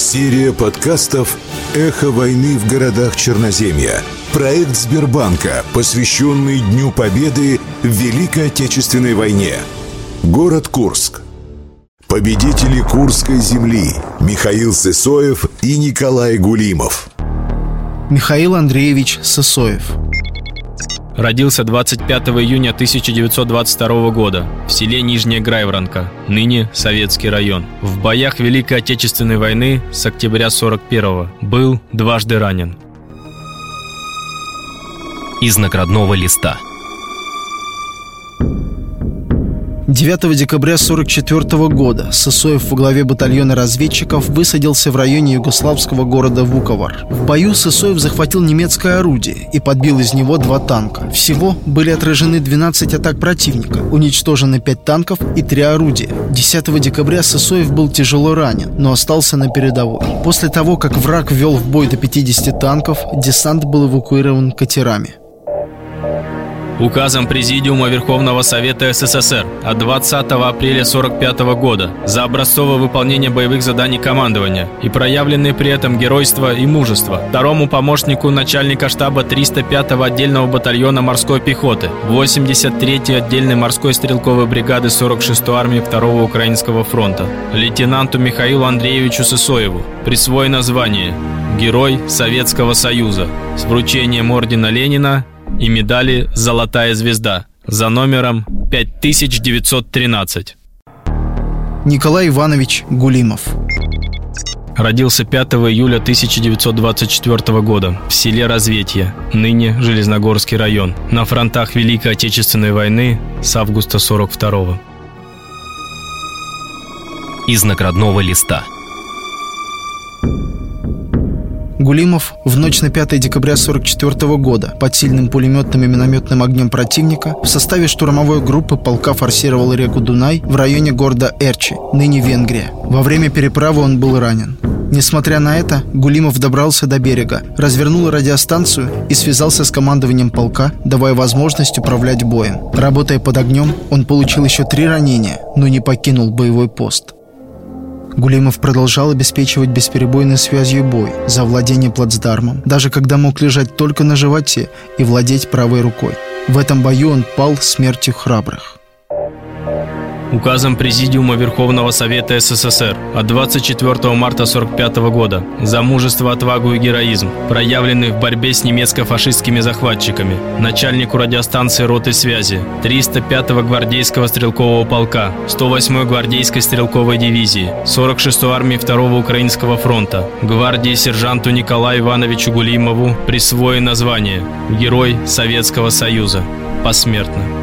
Серия подкастов «Эхо войны в городах Черноземья». Проект Сбербанка, посвященный Дню Победы в Великой Отечественной войне. Город Курск. Победители Курской земли Михаил Сысоев и Николай Гулимов. Михаил Андреевич Сысоев. Родился 25 июня 1922 года в селе Нижняя Грайворонка, ныне Советский район. В боях Великой Отечественной войны с октября 41 был дважды ранен. Из наградного листа – 9 декабря 1944 года Сысоев во главе батальона разведчиков высадился в районе югославского города Вуковар. В бою Сысоев захватил немецкое орудие и подбил из него два танка. Всего были отражены 12 атак противника, уничтожены 5 танков и 3 орудия. 10 декабря Сысоев был тяжело ранен, но остался на передовой. После того, как враг ввел в бой до 50 танков, десант был эвакуирован катерами. Указом Президиума Верховного Совета СССР от 20 апреля 1945 года за образцовое выполнение боевых заданий командования и проявленные при этом геройство и мужество второму помощнику начальника штаба 305-го отдельного батальона морской пехоты 83-й отдельной морской стрелковой бригады 46-й армии 2-го Украинского фронта лейтенанту Михаилу Андреевичу Сысоеву. Присвоено звание Герой Советского Союза с вручением ордена Ленина и медали «Золотая звезда» за номером 5913. Николай Иванович Гулимов. Родился 5 июля 1924 года в селе Разветье, ныне Железногорский район, на фронтах Великой Отечественной войны с августа 42 Из наградного листа – Гулимов в ночь на 5 декабря 1944 года под сильным пулеметным и минометным огнем противника в составе штурмовой группы полка форсировал реку Дунай в районе города Эрчи, ныне Венгрия. Во время переправы он был ранен. Несмотря на это, Гулимов добрался до берега, развернул радиостанцию и связался с командованием полка, давая возможность управлять боем. Работая под огнем, он получил еще три ранения, но не покинул боевой пост. Гулимов продолжал обеспечивать бесперебойной связью бой за владение плацдармом, даже когда мог лежать только на животе и владеть правой рукой. В этом бою он пал смертью храбрых. Указом Президиума Верховного Совета СССР от 24 марта 1945 года за мужество, отвагу и героизм, проявленный в борьбе с немецко-фашистскими захватчиками, начальнику радиостанции роты связи 305-го гвардейского стрелкового полка, 108-й гвардейской стрелковой дивизии, 46-й армии 2-го Украинского фронта, гвардии сержанту Николаю Ивановичу Гулимову присвоено название «Герой Советского Союза» посмертно.